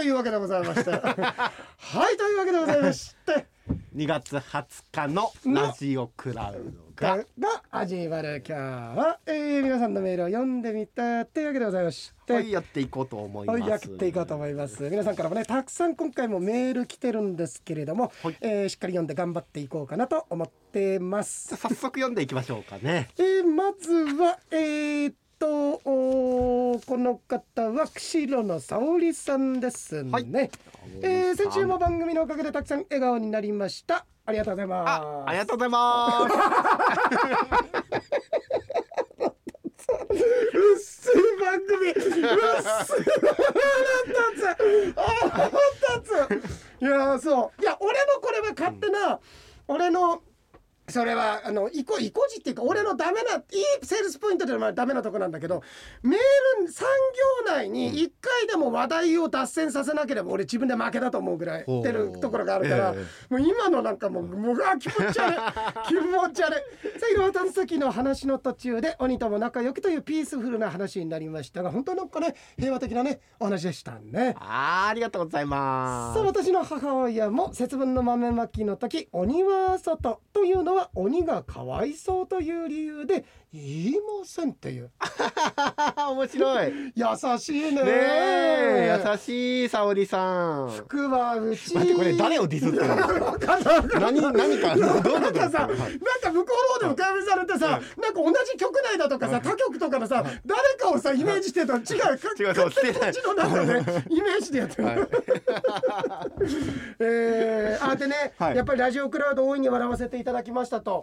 というわけでございまして はいというわけでございまして2月20日のラジオクラウドががが始まる今日は、えー、皆さんのメールを読んでみたというわけでございまして、はいやっていこうと思います。はい、やっていこうと思います。皆さんからもね、たくさん今回もメール来てるんですけれども、はいえーしっかり読んで頑張っていこうかなと思ってます。早速読んでいきましょうかね。えーまずは、えーっと、おーこの方は釧路の沙織さんですね。はいえー先週も番組のおかげでたくさん笑顔になりました。ありがとうございます。あ、ありがとうございます。うっすい番組うっすい腹立つあ腹立ついやそういや俺のこれは勝手な、俺のそれはあのいこいこじっていうか俺のダメないいセールスポイントではダメなとこなんだけどメール産業内に1回でも話題を脱線させなければ俺自分で負けだと思うぐらいほう。出るところがあるから、えもう今のなんかもうもうあ気持ち悪い。気持ち悪い。さあいろはた先の話の途中で鬼とも仲良くというピースフルな話になりましたが本当なんかね平和的なねお話でしたね。あー、ありがとうございます。さあ私の母親も節分の豆まきの時鬼は外というのは鬼がかわいそうという理由で言いませんっていう。面白い。ね優しいね。え、優しい沙織さん。服はうち待ってこれ誰をディスってるんですか。わかんない。わかんない何何かどういうことなんかさ。なんか向こうの方でも会話されてさ、なんか同じ局内だとかさ、他局とかのさ、誰かをさ、イメージしてると違う、違う そうこっちの中で、イメージでやってる。はい。えー、あでね、はい。やっぱりラジオクラウド大いに笑わせていただきましたと、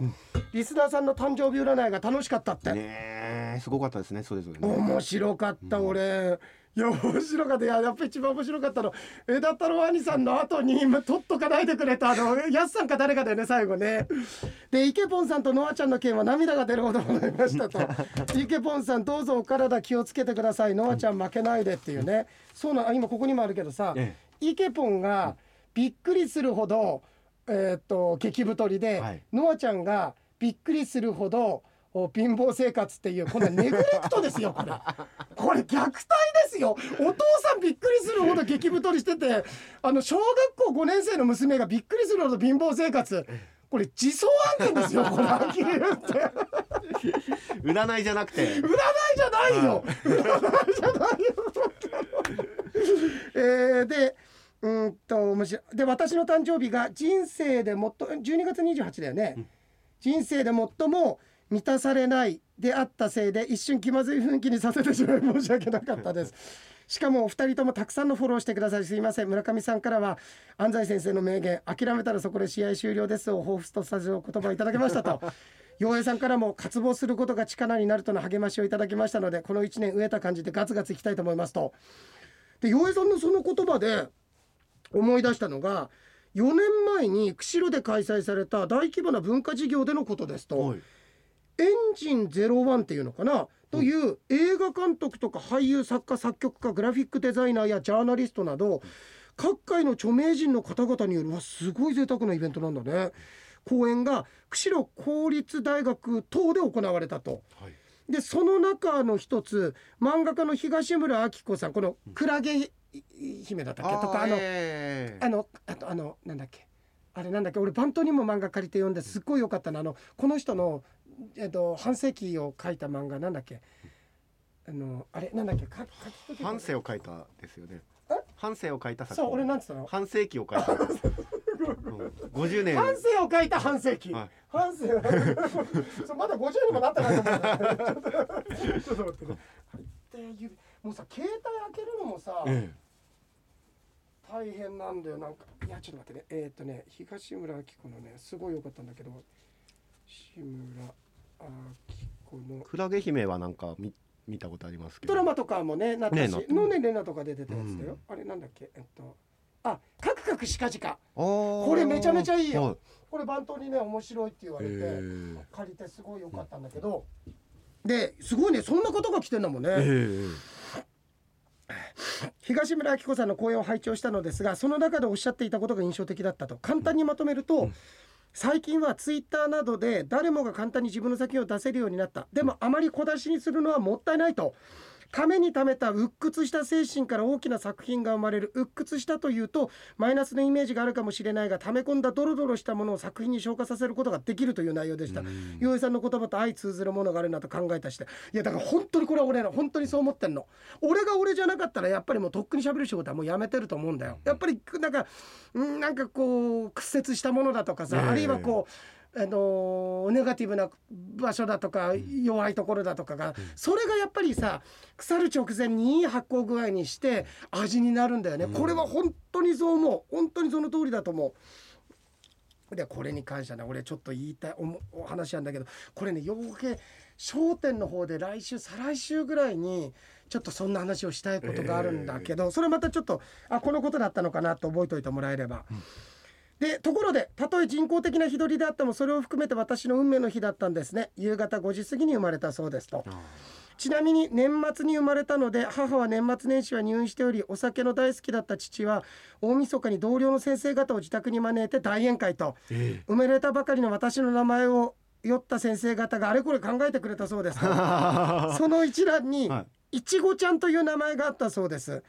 リスナーさんの誕生日占いが楽しかったって、ねえ、すごかったですね。それぞれね。面白かった、俺。いや面白かった。いややっぱ一番面白かったの枝太郎兄さんの後に今取っとかないでくれたあの やすさんか誰かだよね最後ね。でイケポンさんとノアちゃんの件は涙が出るほどございましたと。イケポンさんどうぞお体気をつけてください。ノアちゃん負けないでっていうね。そうなあ今ここにもあるけどさ、えイケポンがびっくりするほど、えーっと激太りで、はい。ノアちゃんがびっくりするほどお貧乏生活っていうこんなネグレクトですよこれ。これ虐待ですよ。お父さんびっくりするほど激太りしててあの小学校5年生の娘がびっくりするほど貧乏生活。これ自走案件ですよこれはっきり言って。占いじゃなくて。占いじゃないよ。占いじゃないよえー、でうーんと面白い。で私の誕生日が人生で最も12月28だよね、人生で最も満たされないであったせいで一瞬気まずい雰囲気にさせてしまい申し訳なかったです。しかもお二人ともたくさんのフォローしてくださりすいません。村上さんからは安西先生の名言諦めたらそこで試合終了です。を彷彿とさせる言葉をいただきましたと。陽平さんからも渇望することが力になるとの励ましをいただきましたのでこの1年飢えた感じでガツガツいきたいと思いますと。で陽平さんのその言葉で思い出したのが4年前に釧路で開催された大規模な文化事業でのことですと、はいエンジン01っていうのかな？という映画監督とか俳優作家作曲家グラフィックデザイナーやジャーナリストなど各界の著名人の方々によるわすごい贅沢なイベントなんだね。公演が釧路公立大学等で行われたと。はい。でその中の一つ漫画家の東村明子さんこの「クラゲ姫」だったっけ？とかあのええあのあとあのなんだっけ？あれなんだっけ？俺バントにも漫画借りて読んですっごい良かったの。あのこの人の、えっと、半世紀を書いた漫画なんだっけ？あのあれ？なんだっけ？か書き半生を書いたですよね。え？半生を書いた作そう品。俺なんつったの？半世紀を書いた。五十年。半世を書いた半世紀、はい。半世そうまだ50にもなってないと思うちょっとちょっと待って。ねはいで指もうさ携帯開けるのもさ、え大変なんだよ。なんかいやちょっと待ってね。えーっ、とね東村明子のねすごい良かったんだけど。志村。クラゲ姫はなんか見見たことありますけど。ドラマとかもねなったしねのねレナとか出てたやつだよ、うん。あれなんだっけ？えっとあカクカクシカジカここれめちゃめちゃいいよ。はい。これ番頭にね面白いって言われて、借りてすごい良かったんだけど。ですごいねそんな方が来てんだもんね、え東村明子さんの講演を拝聴したのですがその中でおっしゃっていたことが印象的だったと。簡単にまとめると、最近はツイッターなどで誰もが簡単に自分の作品を出せるようになった。でもあまり小出しにするのはもったいないとためにためた鬱屈した精神から大きな作品が生まれる。鬱屈したというとマイナスのイメージがあるかもしれないが溜め込んだドロドロしたものを作品に消化させることができるという内容でした。洋平さんの言葉と相通ずるものがあるなと考えたして。いやだから本当にこれは俺の本当にそう思ってんの。俺が俺じゃなかったらやっぱりもうとっくに喋る仕事はもうやめてると思うんだよ。やっぱりなんかうんなんかこう屈折したものだとかさ、ええ。あるいはこうあのーネガティブな場所だとか弱いところだとかが、それがやっぱりさ腐る直前にいい発酵具合にして味になるんだよね、これは本当にそう思う。本当にその通りだと思う。でこれに関してはね俺ちょっと言いたいおもお話なんだけどこれね余計商店の方で来週再来週ぐらいにちょっとそんな話をしたいことがあるんだけど、それまたちょっとあこのことだったのかなと覚えておいてもらえれば。でところでたとえ人工的な日取りであってもそれを含めて私の運命の日だったんですね。夕方5時過ぎに生まれたそうですと。ちなみに年末に生まれたので母は年末年始は入院しておりお酒の大好きだった父は大晦日に同僚の先生方を自宅に招いて大宴会とえ生まれたばかりの私の名前を酔った先生方があれこれ考えてくれたそうですと。その一覧にはいちごちゃんという名前があったそうです。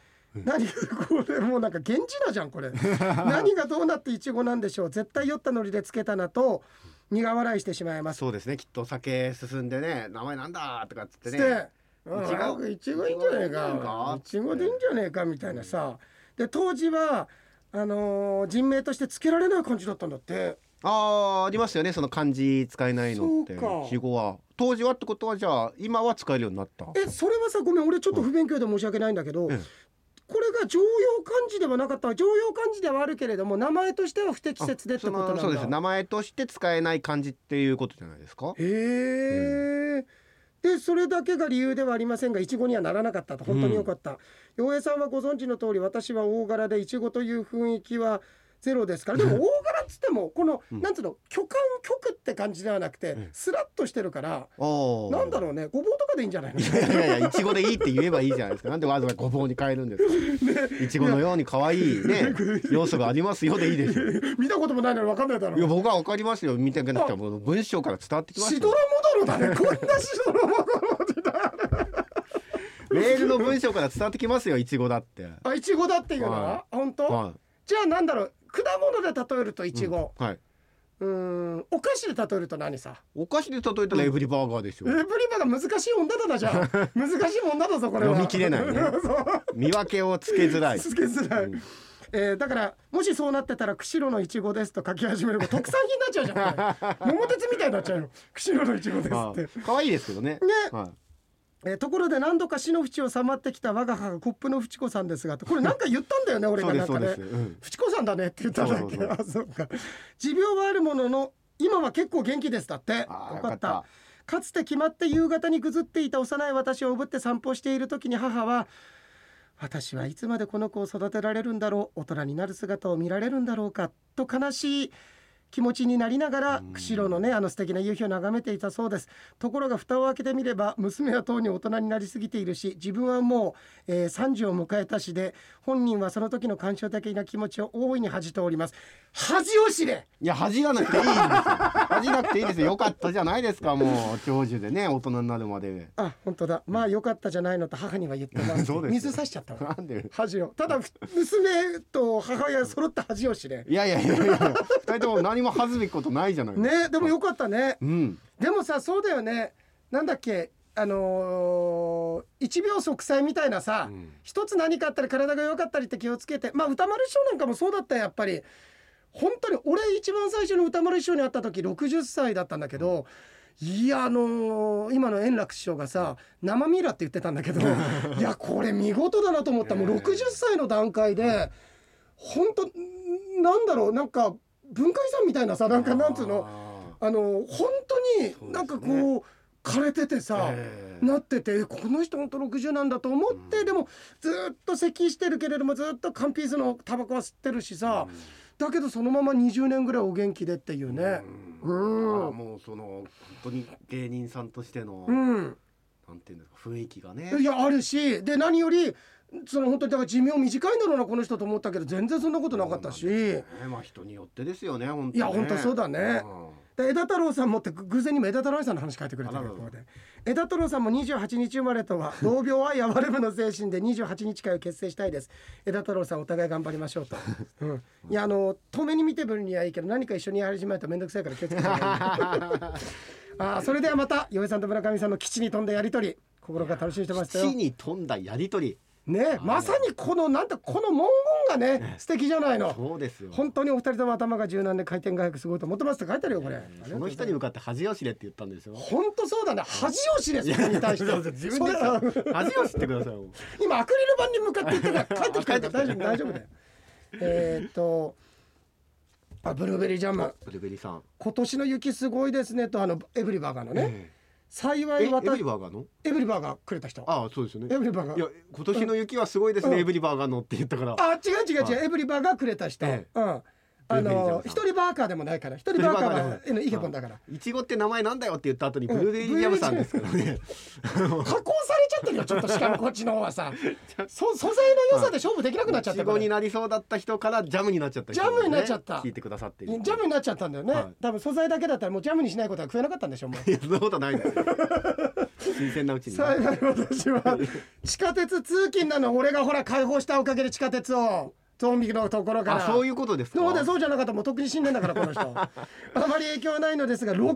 何これもうなんか源氏名じゃんこれ。何がどうなっていちごなんでしょう。絶対酔ったノリでつけたなと苦笑いしてしまいます。そうですね。きっとお酒進んでね名前なんだとかっつってね。いちごいちごいいんじゃねえか。かいちごでいいんじゃねえかみたいなさ。で当時はあのー人名としてつけられない感じだったんだって。あーありますよね。その漢字使えないのって。そうか。死語は。当時はってことはじゃあ今は使えるようになった？えそれはさごめん。俺ちょっと不勉強で申し訳ないんだけど、ええこれが常用漢字ではなかった常用漢字ではあるけれども名前としては不適切でってことなんだ。そうです。名前として使えない漢字っていうことじゃないですか？へえ、でそれだけが理由ではありませんがいちごにはならなかったと。本当によかった。洋平、さんはご存知の通り私は大柄でいちごという雰囲気はゼロですから。でも大柄っつってもこの、うん。なんつうの巨漢極って感じではなくて、ん。スラッとしてるからなんだろうねごぼうとかでいいんじゃないの？いやいやいやいちごでいいって言えばいいじゃないですか。なんでわざわざごぼうに変えるんですか？いちごのように可愛いね要素がありますよでいいでしょ見たこともないのに分かんないだろ。いや僕はわかりますよ。見てなくても文章から伝わってきますよ。しどろもどろだねこんなしどろもどろだメールの文章から伝わってきますよいちごだって。あいちごだっていうのは、は本当、はじゃあなんだろう果物で例えるといいちご、うんはい。うんお菓子で例えると何さ？お菓子で例えたらエブリバーガーでしょエブリバが難しい女だなじゃあ。難しい女だぞこれは。読み切れないね。見分けをつけづらい。つけづらい、うん。えーだからもしそうなってたら釧路のいちごですと書き始めれば特産品になっちゃうじゃん桃鉄みたいになっちゃうよ。釧路のいちごですあって。可愛いですけどね。ね。はいえーところで何度か死の淵をさまってきた我が母コップの淵子さんですがこれなんか言ったんだよね俺がなんかねで。すうん。淵子さんだねって言ったんだっけあそうか。持病はあるものの今は結構元気ですだって。よかった。かつて決まって夕方にぐずっていた幼い私をおぶって散歩している時に母は私はいつまでこの子を育てられるんだろう大人になる姿を見られるんだろうかと悲しい気持ちになりながらうん。釧路のねあの素敵な夕日を眺めていたそうです。ところが蓋を開けてみれば娘はとうに大人になりすぎているし自分はもう、えー30を迎えたしで本人はその時の感傷的な気持ちを大いに恥じております。恥を知れ！いや恥じらなくていいんですよ。恥じなくていいですよ。よかったじゃないですかもう長寿でね大人になるまで。あ本当だ。まあよかったじゃないのと母には言ってま す水差しちゃったわ。なんで？恥を。ただふ 娘と母親揃った恥を知れ。いやいやいやいや二人とも何も恥ずべきことないじゃないねでもよかったね。うん。でもさそうだよね。なんだっけ？あのー一秒息災みたいなさ、うん。一つ何かあったり体が弱かったりって気をつけて。まあ歌丸師匠なんかもそうだったよやっぱり。本当に俺一番最初に歌丸師匠に会った時60歳だったんだけど、いやあのー今の円楽師匠がさ生ミイラって言ってたんだけど いやこれ見事だなと思った。もうええ60歳の段階で本当なんだろうなんか文化遺産みたいなさなんかなんつうのああの本当になんかこう枯れててーさ、ええ。なっててこの人本当60なんだと思って、うん。でもずっと咳してるけれどもずっと缶ピースのタバコは吸ってるしさ、だけどそのまま20年ぐらいお元気でっていうね。うん。うん。あもうその本当に芸人さんとしての、うん、なんていうんですか雰囲気がね。いやあるしで何よりその本当にだから寿命短いんだろうなこの人と思ったけど全然そんなことなかったし。ねまあ人によってですよね本当ね。いや本当そうだね。うん。で枝太郎さんもってぐ偶然にも枝太郎さんの話書いてくれてるここで。枝太郎さんも28日生まれとは同病愛哀れむの精神で28日会を結成したいです。枝太郎さんお互い頑張りましょうと、うん、いやあの遠目に見てぶるにはいいけど何か一緒にやり始めると面倒くさいから気をつけて あーそれではまた洋江さんと村上さんの基地に飛んだやりとり心が楽しみにしてましたよ地に飛んだやりとりねまさにこのなんてこの文言がね素敵じゃないの。そうですよ。本当にお二人とも頭が柔軟で回転が速くすごいと思ってますって書いてあるよこれ。その人に向かって恥吉れって言ったんですよ。本当そうだね。恥を知れそれに対して。自分で恥を知ってください今アクリル板に向かって言ってから帰ってきた。から大丈夫大丈夫だよ。えーっとあブルーベリージャム。ブルベリーさん。今年の雪すごいですねとあのエブリバーガーのね、幸い私ブリバーガーの？エブリバーガーくれた人。ああそうですよね。エブリバーガーいや今年の雪はすごいですね、うん。エブリバーガーのって言ったから。あ違う違う違う、はエブリバーガーくれた人、ええ。うんあの一人バーカーでもないから一人バーカーはえのイケポンだから。いちごって名前なんだよって言った後にブルーベリージャムさんですからね。加工されちゃってるよちょっとしかもこっちの方はさ。そ素材の良さで勝負できなくなっちゃいちごってるからになりそうだった人からジャムになっちゃった。人ジャムになっちゃった。聞いてくださってるジャムになっちゃったんだよね、はい。多分素材だけだったらもうジャムにしないことは食えなかったんでしょうもういやそんなことないですよ。新鮮なうちにね、幸い私は地下鉄通勤なの。俺がほら開放したおかげで地下鉄をゾンビのところから。あそういうことですか？そうだそうじゃなかったらもうとっくに死んだからこの人。あまり影響はないのですが60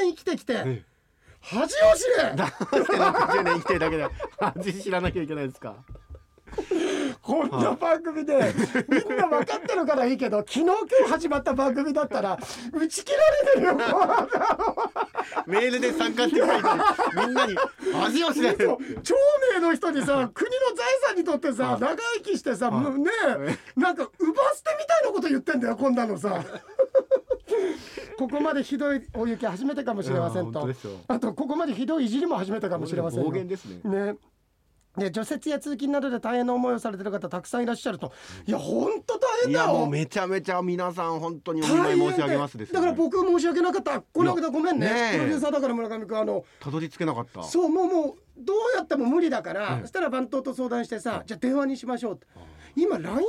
年生きてきてえ恥を知れ。どうして60年生きてるだけで味知らなきゃいけないですか？こんな番組でみんな分かってるからいいけど昨日今日始まった番組だったら打ち切られてるよ。メールで参加してくれてみんなに味を知れ。そう長命の人にさ国の財産にとってさはい長生きしてさねなんか奪わ捨てみたいなこと言ってんだよこんなのさ。ここまでひどい大雪初めてかもしれませんと。あとここまでひどいいじりも初めてかもしれませんねで除雪や通勤などで大変な思いをされてる方たくさんいらっしゃると。いや本当大変だよ。いやもうめちゃめちゃ皆さん本当にお見舞い申し上げますですよだから僕申し訳なかった。この間ごめんね。プロデューサーだから村上君あのたどり着けなかった。そうもうもうどうやっても無理だから、うん。そしたら番頭と相談してさ、じゃあ電話にしましょうって。今 LINE 電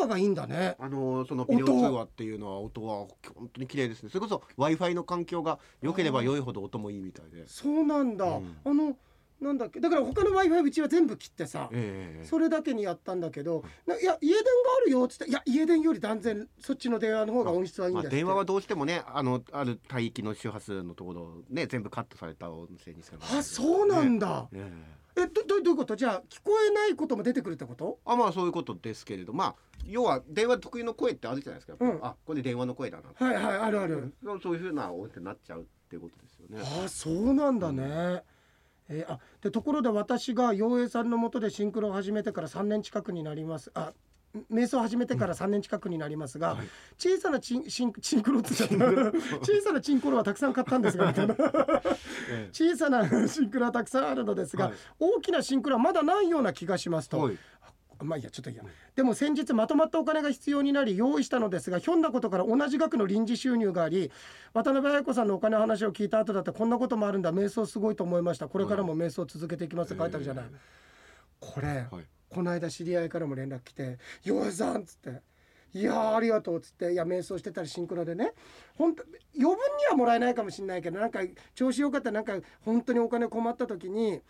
話がいいんだね。あのそのビデオ通話っていうのは音は本当に綺麗ですね。それこそ w i f i の環境が良ければ良いほど音もいいみたいで。そうなんだ、うん。あのなんだっけ？だから他の w i f i うちは全部切ってさ、ええそれだけにやったんだけど、ないや家電があるよっつっていや家電より断然そっちの電話の方が音質はいいんまあ、電話はどうしてもねあのある帯域の周波数のところをね全部カットされた音声にしかあそうなんだ、ええ。えどどどういうこと？じゃあ聞こえないことも出てくるってこと？あまあそういうことですけれど。まあ要は電話特有の声ってあるじゃないですか、うん。あこれ電話の声だな。はいはいあるある、そういうふうな音になっちゃうっていうことですよね。あそうなんだね、えーあでところで私が陽平さんのもとでシンクロを始めてから3年近くになります。あ瞑想を始めてから3年近くになりますが、はい。小さなチンチンチンクロって言っちゃった。小さなチンコロはたくさん買ったんですがみたいな。え小さなシンクロはたくさんあるのですが、はい。大きなシンクロはまだないような気がしますと、えはいまあいいやちょっといいや。でも先日まとまったお金が必要になり用意したのですがひょんなことから同じ額の臨時収入があり渡辺彩子さんのお金の話を聞いた後だってこんなこともあるんだ。瞑想すごいと思いました。これからも瞑想を続けていきますって書いてあるじゃない、これ、はい。この間知り合いからも連絡来て「洋平さん」っつって「いやーありがとう」っつっていや瞑想してたりシンクロでね。本当余分にはもらえないかもしれないけどなんか調子よかったらなんか本当にお金困った時に。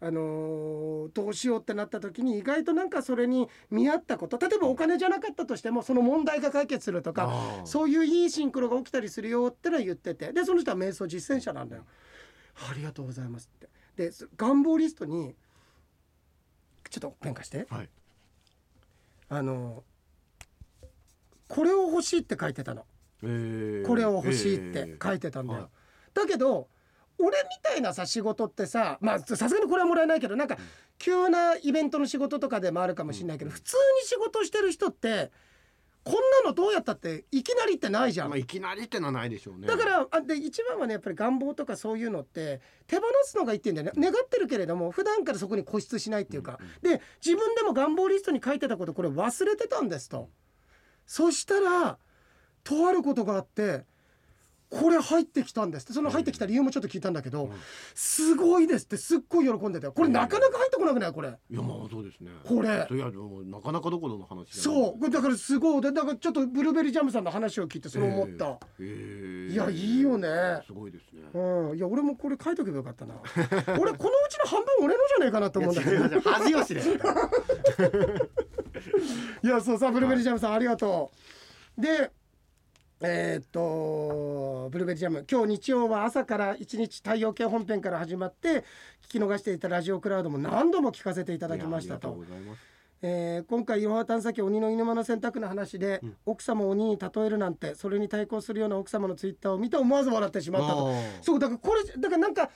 あのーどうしようってなった時に意外となんかそれに見合ったこと例えばお金じゃなかったとしてもその問題が解決するとかそういういいシンクロが起きたりするよってのは言っててでその人は瞑想実践者なんだよ。ありがとうございますって。でそ願望リストにちょっとペン貸して。はいあのこれを欲しいって書いてたの。ええこれを欲しいって書いてたんだよ。はいだけど俺みたいなさ仕事ってさまあさすがにこれはもらえないけどなんか急なイベントの仕事とかでもあるかもしれないけど、普通に仕事してる人ってこんなのどうやったっていきなりってないじゃん。まあ、。いきなりってのはないでしょうね。だからあで一番はねやっぱり願望とかそういうのって手放すのがいいってんだよね。願ってるけれども普段からそこに固執しないっていうか、で自分でも願望リストに書いてたことこれ忘れてたんですと、そしたらとあることがあってこれ入ってきたんです。ってその入ってきた理由もちょっと聞いたんだけど、すごいですってすっごい喜んでたよ。これなかなか入ってこなくない？これ。いやまあそうですね。これ。いやでもなかなかどころの話そう。これだからすごい。でだからちょっとブルーベリージャムさんの話を聞いてそれ思った、ええ。いやいいよね。すごいですね。うん。いや俺もこれ書いとけばよかったな。俺このうちの半分俺のじゃねえかなと思うんだけど。いや違います恥吉ですいやそうさブルーベリージャムさんありがとう。でえーっとブルーベリージャム。今日日曜は朝から一日太陽系本編から始まって聞き逃していたラジオクラウドも何度も聞かせていただきましたと。えー今回いろは探査機鬼の犬間の選択の話で、奥様を鬼に例えるなんてそれに対抗するような奥様のツイッターを見て思わず笑ってしまったと。そうだからこれだからなんか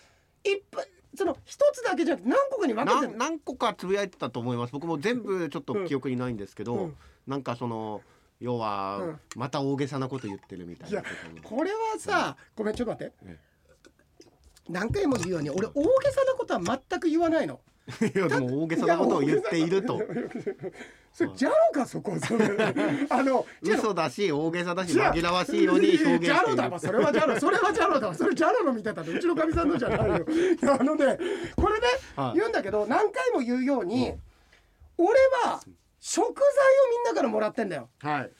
いっぱいその一つだけじゃなくて何個かに分けて。る何何個かつぶやいてたと思います。僕も全部ちょっと記憶にないんですけど、うん。なんかその要は、うん。また大げさなこと言ってるみたいなこれはさ、ごめんちょっと待って。え何回も言うように俺大げさなことは全く言わないの。いやでも大げさなことを言っていると。それジャロかそこそれ。あの嘘だし大げさだし紛らわしいように表現ジャロだわそれはジャロそれはジャロだわそれジャロの見てたのうちのかみさんのじゃないよ。あのねこれね、はい。言うんだけど何回も言うように、俺は食材をみんなからもらってんだよ。はい。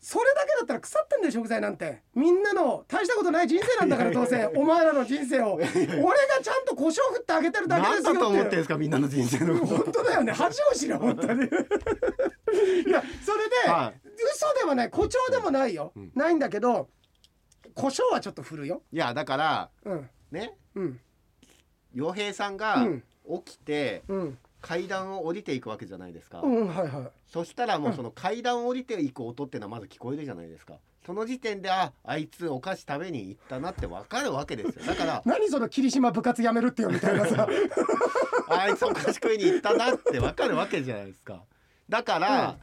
それだけだったら腐ってんだよ食材なんて。みんなの大したことない人生なんだからどうせ。お前らの人生を。俺がちゃんと胡椒振ってあげてるだけですよ何だと思ってんですかみんなの人生のこと。本当だよね。恥を知れ本当に。いやそれで、はい。嘘ではない誇張でもないよ、ん。ないんだけど胡椒はちょっと振るよ。いやだからうん。ね。うん。洋平さんがうん。起きてうん階段を降りていくわけじゃないですか、うんはいはい。そしたらもうその階段を降りていく音っていうのはまず聞こえるじゃないですか。その時点でああいつお菓子食べに行ったなってわかるわけですよ。だから何その霧島部活やめるってよみたいなさ。あいつお菓子食いに行ったなってわかるわけじゃないですか。だから、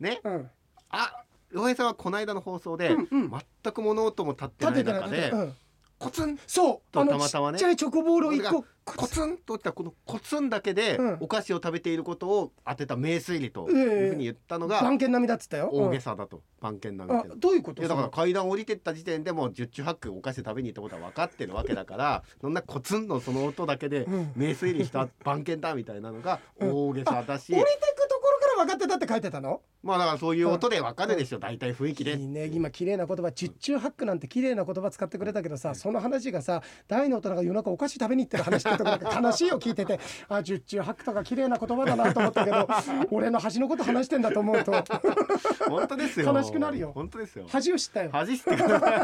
ねうん。あ洋平さんはこの間の放送で、うんうん。全く物音も立ってない中で、うんコツン。そう。とあのたまたまね。ちっちゃいチョコボールを一個。コツン。と落ちたこのコツンだけで、うん。お菓子を食べていることを当てた名推理とええいうふうに言ったのが番犬並みだっつったよ。大げさだと、番犬並みあってどういうこと？いやだから階段降りてった時点でもう十中八九お菓子食べに行ったことは分かってるわけだからそんなコツンのその音だけでうん。名推理した番犬だみたいなのが大げさだし、降りてくところから分かってたって書いてたの？まあだからそういう音で分かるでしょ大体雰囲気で。いいね。今綺麗な言葉。十中八九なんて綺麗な言葉使ってくれたけどさその話がさ大の大人が夜中お菓子食べに行ってる話ってところが悲しいよ聞いてて。あ十中八九とか綺麗な言葉だなと思ったけど 俺の恥のこと話してんだと思うと。本当ですよ。悲しくなるよ。本当ですよ。恥を知ったよ。恥してください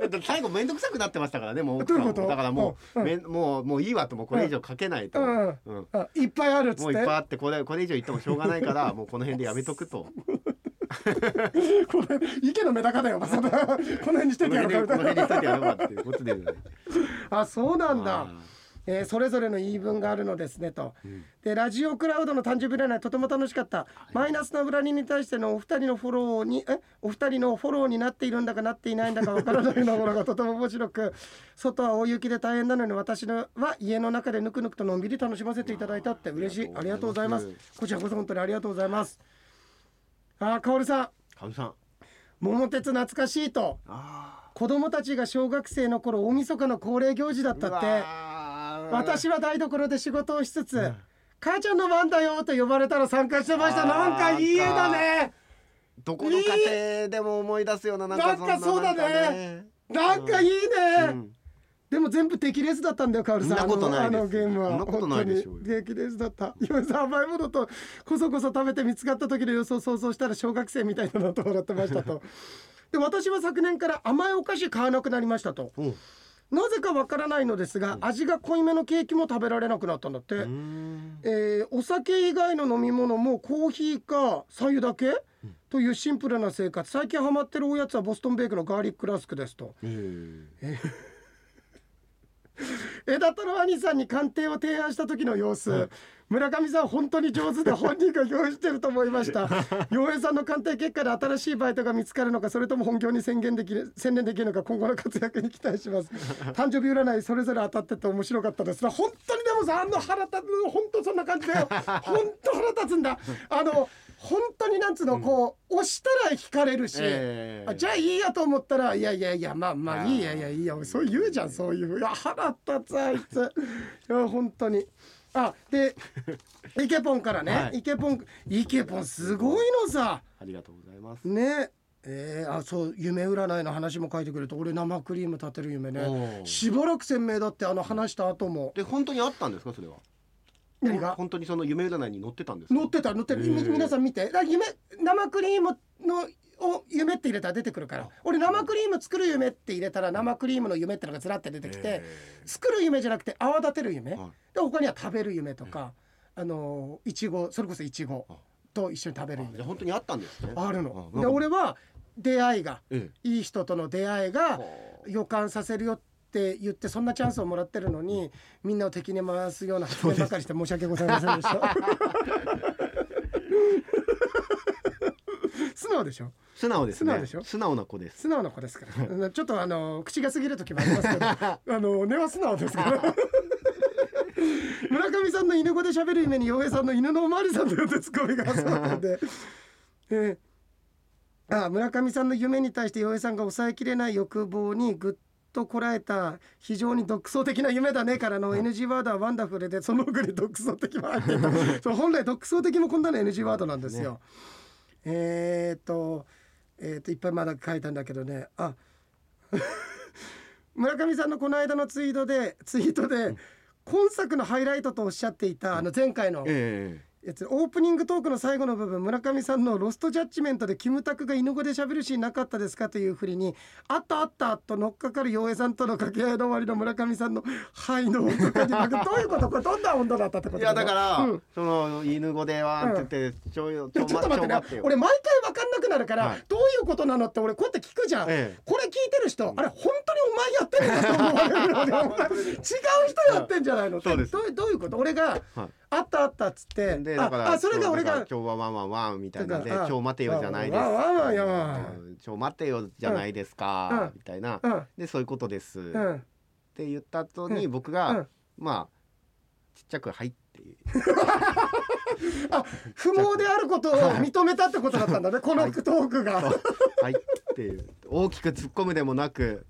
だって最後面倒くさくなってましたからねもう奥さんも。だからもう,、うんめんもうもういいわともうこれ以上かけないと、うん。いっぱいあるっつって。もういっぱいあってこれこれ以上言ってもしょうがないからもうこの辺でやめとくと。これ池のメダカだよそんなこの辺にしてこてこの辺にしといてっていうことで、ね、あそうなんだ。あ。えーそれぞれの言い分があるのですねと、ん。でラジオクラウドの誕生日占いとても楽しかった。マイナスな占いに対してのお二人のフォローにえ？お二人のフォローになっているんだかなっていないんだかわからないようなものがとても面白く外は大雪で大変なのに私のは家の中でぬくぬくとのんびり楽しませていただいたって嬉しい。あありりがとうございます。こちらこそ本当にありがとうございますあーかおるさん。かおりさん。桃鉄懐かしいと。あ子供たちが小学生の頃大晦日の恒例行事だったって。私は台所で仕事をしつつ、母ちゃんの番だよと呼ばれたら参加してました。なんかいい絵だね。どこの家庭でも思い出すようななんかそうだね。なんかいいね、も全部敵レースだったんだよカオルさん。そんなことないですあのあのゲームは。そんなことないでしょうよ。本当に。敵レースだった。今さ甘いものとこそこそ食べて見つかった時の予想想像したら小学生みたいだなと笑ってましたと。で私は昨年から甘いお菓子買わなくなりましたと。うん。なぜかわからないのですが味が濃いめのケーキも食べられなくなったんだって、えーお酒以外の飲み物もコーヒーか白湯だけ、というシンプルな生活。最近ハマってるおやつはボストンベークのガーリックラスクですと。えー 枝太郎兄さんに鑑定を提案した時の様子、村上さん本当に上手で本人が用意してると思いました。洋平さんの鑑定結果で新しいバイトが見つかるのかそれとも本業に宣言できる専念できるのか今後の活躍に期待します。誕生日占いそれぞれ当たってて面白かったです。本当にでもさあの腹立つ本当そんな感じだよ。本当腹立つんだ。あの本当になんつうの、こう押したら引かれるし、えーあじゃあいいやと思ったらいやいやいやまあまあいいやいやいいやそう言うじゃんそういういや腹立つあいつ。いや本当に。あで イケポンからね、はい。イケポンイケポンすごいのさ。ありがとうございます。ね。えー、あそう夢占いの話も書いてくれて俺生クリーム立てる夢おねー。しばらく鮮明だってあの話した後も。で本当にあったんですかそれは？何が？本当にその夢占いに載ってたんですか？乗ってた乗ってる皆さん見て。だ夢生クリームのを夢って入れたら出てくるから。俺生クリーム作る夢って入れたら生クリームの夢ってのがずらって出てきてへ作る夢じゃなくて泡立てる夢、ーはい。で他には食べる夢とか、あのいちごそれこそいちごと一緒に食べる夢。本当にあったんですね。あるの。で俺は出会いがえいい人との出会いがえ予感させるよって言ってそんなチャンスをもらってるのにみんなを敵に回すような発言ばかりして申し訳ございませんでした。素直でしょ？素直ですね。素直でしょ？素直な子です。素直な子ですから。ちょっとあの口が過ぎる時もありますけど あの根は素直ですから。村上さんの犬語で喋る夢に洋平さんの犬のおまわりさんというツッコミがそうなんで、えー。あ村上さんの夢に対して洋平さんが抑えきれない欲望にぐっとこらえた非常に独創的な夢だねからの NG ワードはワンダフルでその奥に独創的も入ってたそう本来独創的もこんなの NG ワードなんですよ。えーっとえーっといっぱいまだ書いたんだけどね。あ 村上さんのこの間のツイートでツイートで、今作のハイライトとおっしゃっていたあの前回のえやつオープニングトークの最後の部分村上さんのロストジャッジメントでキムタクが犬語で喋るシーンなかったですかというふりにあったあったと乗っかかる洋平さんとの掛け合いの終わりの村上さんの「はい」の音とかに負けどういうこと？これどんな温度だったってことえいやだから、うん。その犬語でわーって言って、ちょいでもちょっと待ってね。よ。俺毎回分かんなくなるから、はい。どういうことなのって俺こうやって聞くじゃん、ええ。これ聞いてる人あれ本当にお前やってるのかと思われるので違う人やってんじゃないの？ってそうです。どうどういうこと？俺がはいあったあったっつってでだからああそれが俺が今日はワンワンワンみたいなんで今日待てよじゃないですワンワンワンようん今日待てよじゃないですか、うんみたいな、うんでそういうことです、っうんて言った後にうん僕が、うんまあちっちゃく「はい」っていうあ不毛であることを認めたってことだったんだねこのトークが。「はい」っていう大きく突っ込むでもなく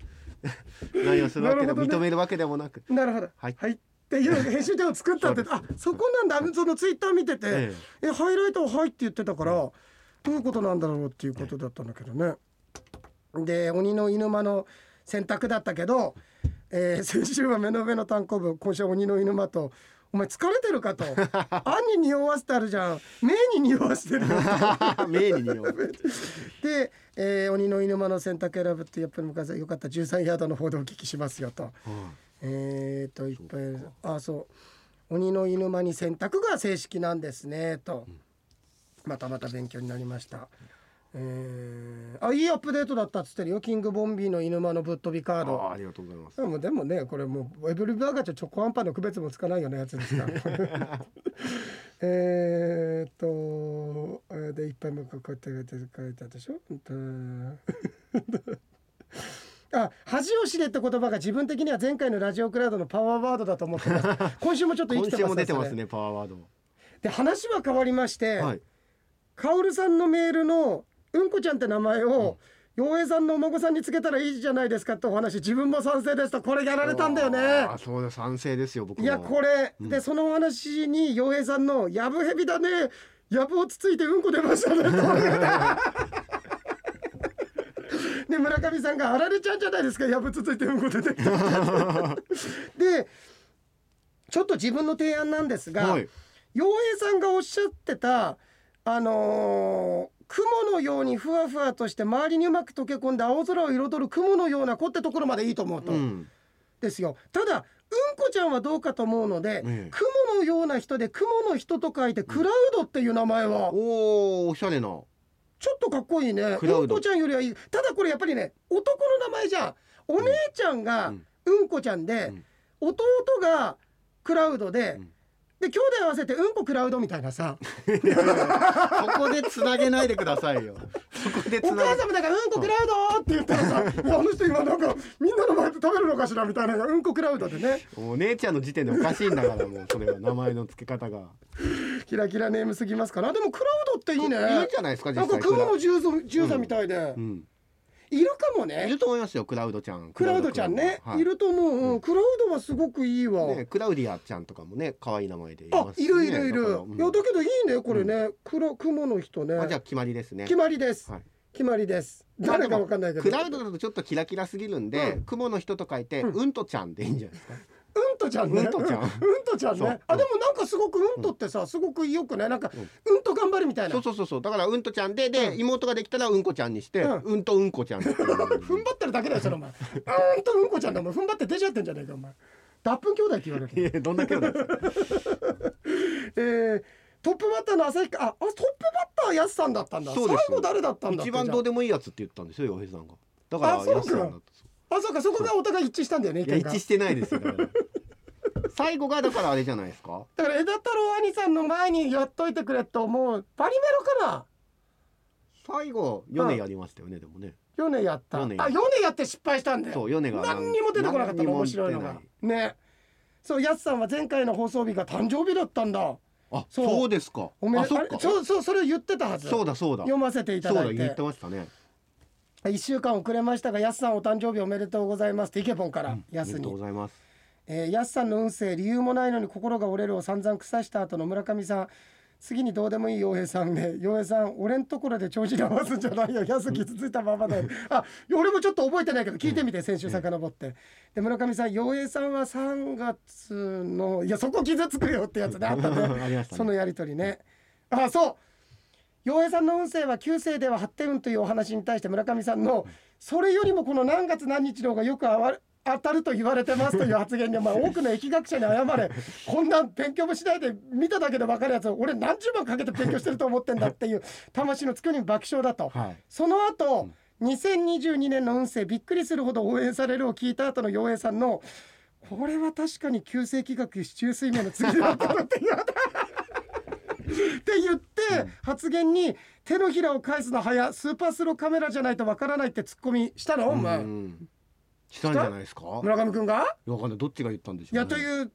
何をするわけでも、認めるわけでもなくなるほど。はいっていう編集点を作ったってあそこなんだ。そのツイッター見てて、ええ。ハイライトは「はい」って言ってたからどういうことなんだろうっていうことだったんだけどね。で鬼の犬間の選択だったけど、えー先週は目の上の単行部今週は鬼の犬間と。お前疲れてるかと「あんに匂わせてあるじゃん。目に匂わせてるよ」え名に匂う。で、えー鬼の犬間の選択選ぶってやっぱり昔はよかった。13ヤードの方でお聞きしますよと。えー、といっぱいあそう。鬼の犬間に選択が正式なんですね。と、またまた勉強になりました。えー、あいいアップデートだったっつってるよ。キングボンビーの犬間のぶっ飛びカーあド。あありがとうございます。でもでもねこれもうエブリバーガーとチョコアンパンの区別もつかないようなやつですか。ら えーっとえーでいっぱいもこうやって書いてあったでしょあ恥を知れって言葉が自分的には前回のラジオクラウドのパワーワードだと思ってます。今週もちょっと生きてます今週も出てますねパワーワード。で。話は変わりまして、はい。カオルさんのメールのうんこちゃんって名前を、洋平さんのお孫さんにつけたらいいじゃないですかってお話自分も賛成ですとこれやられたんだよね。ああそうだ賛成ですよ僕も。いやこれ、うん。でそのお話に洋平さんの「やぶへびだね。やぶをつついてうんこ出ましたね」と で村上さんが「あられちゃんじゃないですか。やぶつついてうんこ出てきた」でちょっと自分の提案なんですが、はい。洋平さんがおっしゃってたあのー雲のようにふわふわとして周りにうまく溶け込んで青空を彩る雲のような子ってところまでいいと思うと、うん。ですよ。ただうんこちゃんはどうかと思うので、ええ雲のような人で雲の人と書いてクラウドっていう名前は。おおおしゃれなちょっとかっこいいね。うんこちゃんよりはいい。ただこれやっぱりね男の名前じゃんお姉ちゃんがうん。うんこちゃんで、うん。弟がクラウドで、うんで兄弟合わせてうんこクラウドみたいなさ。そこでつなげないでくださいよ。そこでつお母さんもだからうんこクラウドって言ったらさいやあの人今なんかみんなの前で食べるのかしらみたいなうんこクラウドでね。お姉ちゃんの時点でおかしいんだからもうそれは名前の付け方が。キラキラネームすぎますかなでもクラウドっていいね。いいんじゃないですかなん実際か雲の十座十座みたいで、うんいるかもいねると思いますよクラウドちゃん。クラウドちゃんね、はい。い、ると思う、うん。クラウドはすごくいいわ、ねクラウディアちゃんとかもね可愛い名前でいいるいるいる、いやだけどいいねこれね、黒雲の人ね。あじゃあ決まりですね。決まりです、はい。決まりです。誰かわかんないけど。クラウドだとちょっとキラキラすぎるんで、うん。雲の人と書いて、ううんん、とちゃんでいいんじゃないですか？うんとちゃんね。うんとちゃん。うんとちゃんそう。ねあでもなんかすごくうんとってさすごくよくねなんかうん。と頑張るみたいな。そうそうそうそう、だからうんとちゃんで、で、うん。妹ができたらうんこちゃんにして、うん。うん、とうんこちゃんっていう。踏ん張ってるだけだよそれお前。うんとうんこちゃんだお前踏ん張って出ちゃってんじゃねえかお前。脱粉兄弟って言われるいやどんなんですか。えートップバッターの旭川ああトップバッターやすさんだったんだ。そうです。最後誰だったんだっけ一番どうでもいいやつって言ったんですよ、洋平さんが。だから、あそうか。さんだった。あそうか。そこがお互い一致したんだよねいや、意見が。一致してないですよ。だから最後がだからあれじゃないですか？だから枝太郎兄さんの前にやっといてくれと思うパリメロかな？最後、米やりましたよね、でもね。ヨネやったヨネあヨネやって失敗したんだよそう、米が何にも出てこなかったの面白いのがねそうやすさんは前回の放送日が誕生日だったんだあ、そうですか。おめあ、そっか。であれ？そうそうそれを言ってたはずそうだ、そうだ。読ませていたそうだ、だいて言ってましたね。一週間遅れましたがやすさんお誕生日おめでとうございますってイケポンからやすありがとうにございます。えー、やすさんの運勢理由もないのに心が折れるを散々腐した後の村上さん。次にどうでもいい洋平さんね 洋平さん俺んところで調子に合わすんじゃないよ。やす傷ついたままだよあ俺もちょっと覚えてないけど聞いてみて先週遡って。で村上さん洋平さんは3月のいやそこ傷つくよってやつねあったね ね。そのやりとりね。あそう。洋平さんの運勢は旧世では発展運というお話に対して村上さんのそれよりもこの何月何日の方がよくあわ当たると言われてますという発言に、まあ、多くの疫学者に謝れ。こんな勉強もしないで見ただけで分かるやつを俺何十万かけて勉強してると思ってんだっていう魂のつくに爆笑だと。はい。その後、2022年の運勢びっくりするほど応援されるを聞いた後の陽平さんのこれは確かに急性気学市中水面の次だったのって言われたって言って、発言に手のひらを返すの早スーパースローカメラじゃないとわからないってツッコミしたの、お前うんしたんじゃないですか？村上くんがわかんない。どっちが言ったんでしょう、いやという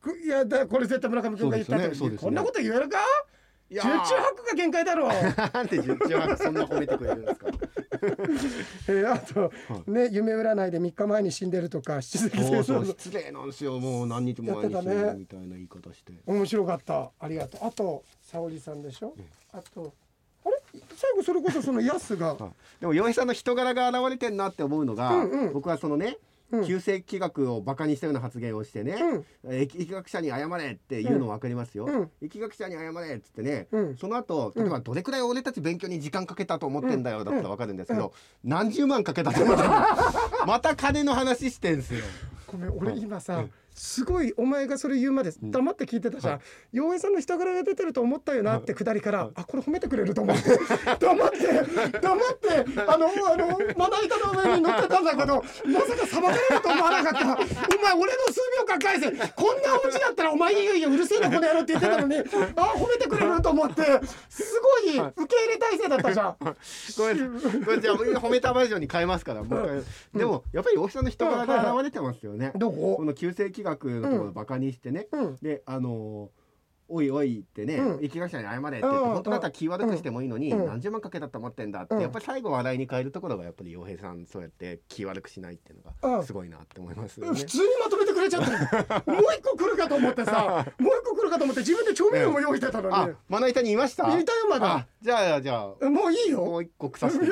くいやだこれ絶対村上くんが言ったとそうですねね。こんなこと言えるか？いや十中八九が限界だろう。なんで十中八九そんな褒めてくれるんですか？えーあと、ね夢占いで3日前に死んでるとか 失礼なんですよ。もう何日も前に死んでるみたいな言い方して。面白かった。ありがとう。あと沙織さんでしょ？あとあれ最後それこそそのヤスがは いでも洋平さんの人柄が現れてんなって思うのが、うんうん。僕はそのね、うん。旧世気学をバカにしたような発言をしてね、うん。え疫疫学者に謝れっていうの分かりますよ、うん。疫学者に謝れっつってね、うん。その後例えばどれくらい俺たち勉強に時間かけたと思ってんだよだったら分かるんですけど、何十万かけたと思って また金の話してんすよ。ごめん俺今さすごいお前がそれ言うまで黙って聞いてたじゃん。洋平さんの人柄が出てると思ったよなってくだりからあこれ褒めてくれると思って。黙って黙ってあのあのまな板の上に乗ってたんだけど まさか裁かれると思わなかった。お前俺の数秒間返せ。こんなオチだったらお前いいよいいようるせえなこの野郎って言ってたのに。あ褒めてくれると思って。すごい受け入れ体制だったじゃん。ごめんなさい。これじゃあ褒めたバージョンに変えますからもう一回。でもやっぱり大木さんの人柄が現れてますよね、どこ？この旧世気学のところをバカにしてね、うん。であのーおいおいってね、うん。疫学者に謝れって言って、うん本当だったら気悪くしてもいいのに、うん。何十万かけたと思ってんだって、うん。やっぱり最後笑いに変えるところがやっぱり洋平さんそうやって気悪くしないっていうのうん。がすごいなって思いますよね。普通にまとめてくれちゃった もう一個来るかと思ってさもう一個来るかと思って自分で調味料も用意してたのに、あまな板にいました？いたよまだ。あじゃあじゃあ。もういいよ。もう一個腐して。そん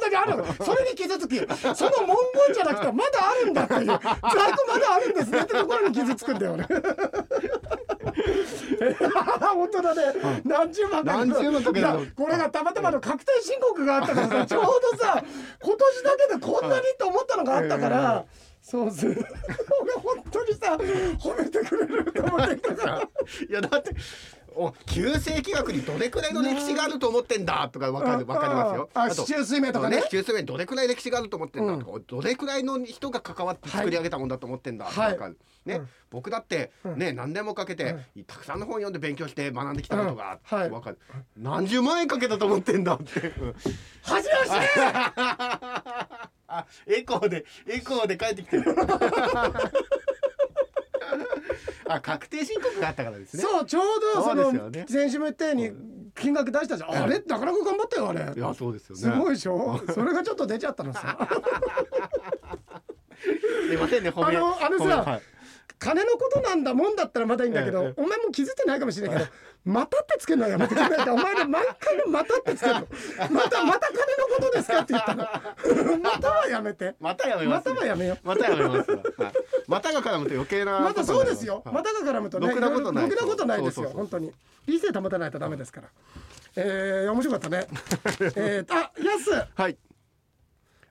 なにあるの？それに傷つくよその文言じゃなくてまだあるんだっていう。在庫まだあるんですねってところに傷つくんだよね 本当だね、何十万かけた何十万かこれがたまたまの確定申告があったからさちょうどさ今年だけでこんなにと思ったのがあったから、そうそう 俺本当にさ褒めてくれると思ってきたから。いやだってお旧世紀学にどれくらいの歴史があると思ってんだとかわかるわかりますよ。とああ四柱推命とかね。四柱推命どれくらい歴史があると思ってんだとか、どれくらいの人が関わって作り上げたもんだと思ってんだとか、はい。ね、うん。僕だってうん。ね、何年もかけて、たくさんの本読んで勉強して学んできたことが、うん。はい。わかる。何十万円かけたと思ってんだって。う ん恥ずかしい。あエコーでエコーで帰ってきてる。あ確定申告があったからですね。そうちょうどその先週も言ったように金額出したじゃん。あれなかなか頑張ったよあれ。いやそうですよね。すごいでしょ？それがちょっと出ちゃったのさ。すいませんねあのあのさ金のことなんだもんだったらまだいいんだけど、ええお前も気づいてないかもしれないけど「また」ってつけるのはやめてくれないお前ら毎回の「また」ってつけるの「またまた金のことですか?」って言ったの。またはやめて。またやめま。ますたはやめよまたやめます。はい。またが絡むと余計な。またそうですよ、はい。またが絡むとねろくなことないろくなことないですよそうそうそう本当に。理性保たないとダメですから。えー、面白かったね。えー、あやすはい。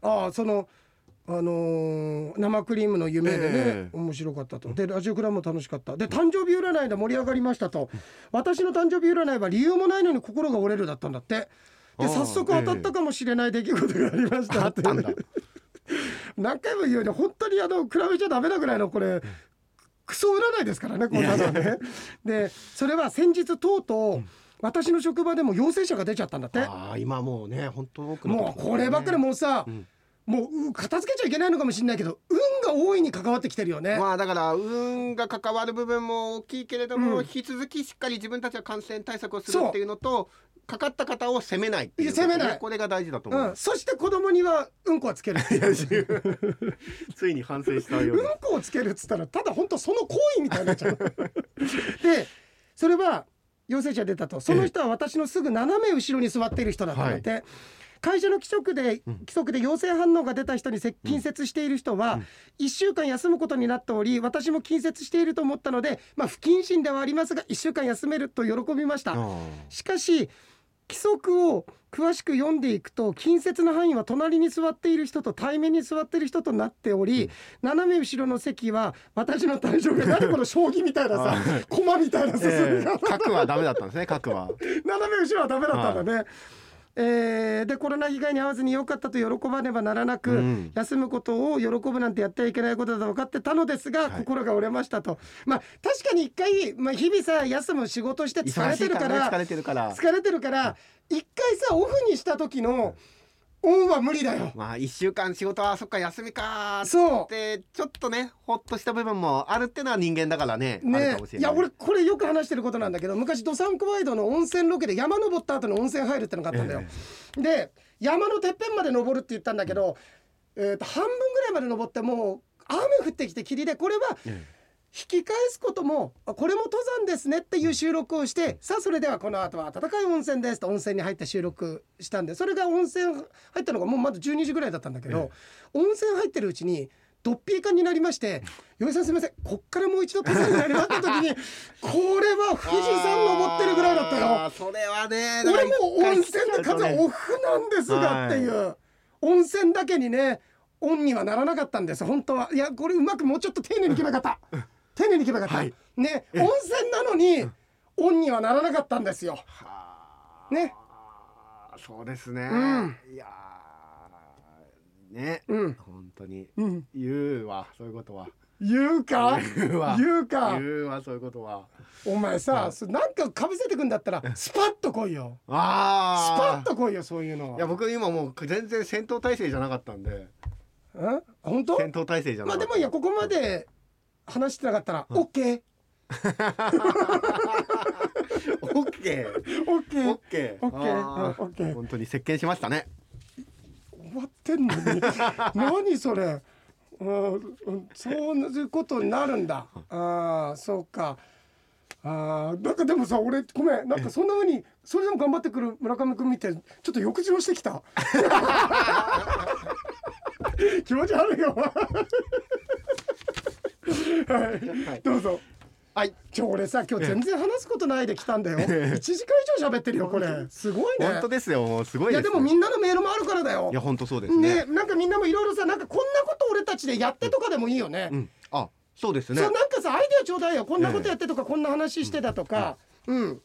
ああそのあのー生クリームの夢でね、ええ。面白かったと。でラジオクラブも楽しかった。で誕生日占いで盛り上がりましたと。私の誕生日占いは理由もないのに心が折れるだったんだって。で早速当たったかもしれない出来事がありましたってあったんだ。何回も言うように本当にあの比べちゃダメなぐらいのこれ。クソ占いですからねこんなのはねでそれは先日とうとう私の職場でも陽性者が出ちゃったんだって。ああ今もうね本当多くなってもうこればっかりもうさ、んもうう片付けちゃいけないのかもしれないけど運が大いに関わってきてるよね。まあだから運が関わる部分も大きいけれども、うん。引き続きしっかり自分たちは感染対策をするっていうのとかかった方を責めないっていういや責めない。これが大事だと思いうん、そして子供にはうんこはつける。ついに反省したよううんなこをつけるっつったらただ本当その行為みたいになっちゃう。でそれは陽性者出たと。その人は私のすぐ斜め後ろに座っている人だったので、会社の規則で規則で陽性反応が出た人に接近接している人は1週間休むことになっており私も近接していると思ったので、まあ、不謹慎ではありますが1週間休めると喜びました。しかし規則を詳しく読んでいくと近接の範囲は隣に座っている人と対面に座っている人となっており、斜め後ろの席は私の対象が何この将棋みたいなさ駒みたいな進みえ方ー、核はダメだったんですね核は。斜め後ろはダメだったんだね。えーでコロナ被害に遭わずに良かったと喜ばねばならなく、うん。休むことを喜ぶなんてやってはいけないことだと分かってたのですが、はい。心が折れましたと。まあ確かに一回、まあ、日々さ休む仕事して疲れてるから疲れてるから。疲れてるから一回さオフにした時のオンは無理だよ。まあ一週間仕事はそっか休みかーっそてちょっとねほっとした部分もあるってのは人間だからねうねい。いや俺これよく話してることなんだけど昔ドサンコワイドの温泉ロケで山登った後に温泉入るってのがあったんだよ。で山のてっぺんまで登るって言ったんだけど、えー、と半分ぐらいまで登ってもう雨降ってきて霧でこれはえ引き返すこともあこれも登山ですねっていう収録をしてさあそれではこの後は暖かい温泉ですと温泉に入って収録したんでそれが温泉入ったのがもうまだ12時ぐらいだったんだけど、温泉入ってるうちにドッピー感になりまして「岩井さんすみませんこっからもう一度登山になります」って時にこれは富士山登ってるぐらいだったよ。それはね俺もう温泉で数数オフなんですがっていう、温泉だけにねオンにはならなかったんです。本当は。いやこれうまくもうちょっと丁寧に決めなかった 丁寧に決めなかった、はい。ね温泉なのにオンにはならなかったんですよ。はあ。ね。そうですね、うん。いやーね、うん。本当に。うん。言うわそういうことは。言うか？言うわ。言うか？言うわそういうことは。お前さ、はい。そなんかかぶせてくんだったらスパッと来いよ。スパあッと来いよそういうのいや僕今もう全然戦闘態勢じゃなかったんで。うん本当？戦闘態勢じゃなまあかった。でもいいやここまで話してなかったら、オッケーオッケーオッケー。オッケーオッケーオッケー本当に席巻しましたね。終わってんのに。何それ。うんうんそういうことになるんだ。ああそうか。あーなんかでもさ俺ごめん。なんかそんな風にそれでも頑張ってくる村上君見てちょっと抑揚してきた。気持ち悪いよはい、はい。どうぞ。はい。ちょ俺さ今日全然話すことないで来たんだよ。1時間以上喋ってるよこれ。す。ごいね。本当ですよ。すごいですいやでもみんなのメールもあるからだよ。いや本当そうですね。ねなんかみんなもいろいろさなんかこんなこと俺たちでやってとかでもいいよね、うん。あそうですね。そうなんかさアイデアちょうだいよ。こんなことやってとか、こんな話してだとか、うん。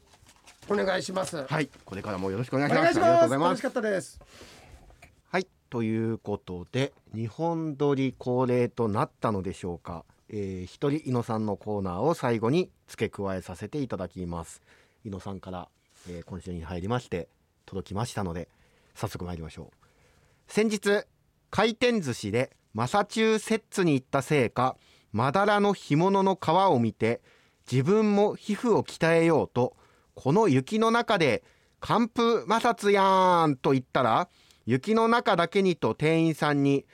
お願いします。はい。これからもよろしくお願いおします。願いします。ありがとうございます。楽しかったです。はい。ということで日本撮り恒例となったのでしょうか、えー、一人井野さんのコーナーを最後に付け加えさせていただきます。井野さんから、えー今週に入りまして届きましたので早速参りましょう先日回転寿司でマサチューセッツに行ったせいかまだらの干物の皮を見て自分も皮膚を鍛えようとこの雪の中で寒風摩擦やーんと言ったら雪の中だけにと店員さんに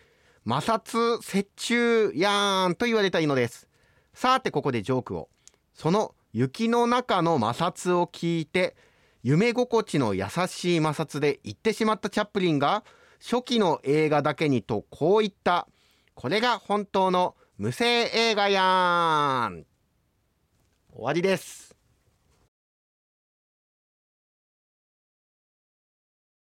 摩擦折衷やんと言われたいのです。さてここでジョークを。その雪の中の摩擦を聞いて夢心地の優しい摩擦で言ってしまったチャップリンが初期の映画だけにとこう言った。これが本当の無声映画やん。終わりです。